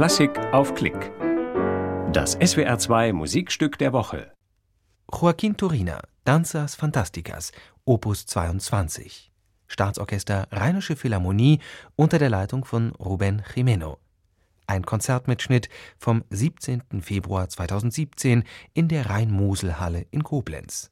Klassik auf Klick. Das SWR2 Musikstück der Woche. Joaquin Turina, Danzas Fantasticas, Opus 22. Staatsorchester Rheinische Philharmonie unter der Leitung von Ruben Jimeno. Ein Konzertmitschnitt vom 17. Februar 2017 in der Rhein-Mosel-Halle in Koblenz.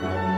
Bye.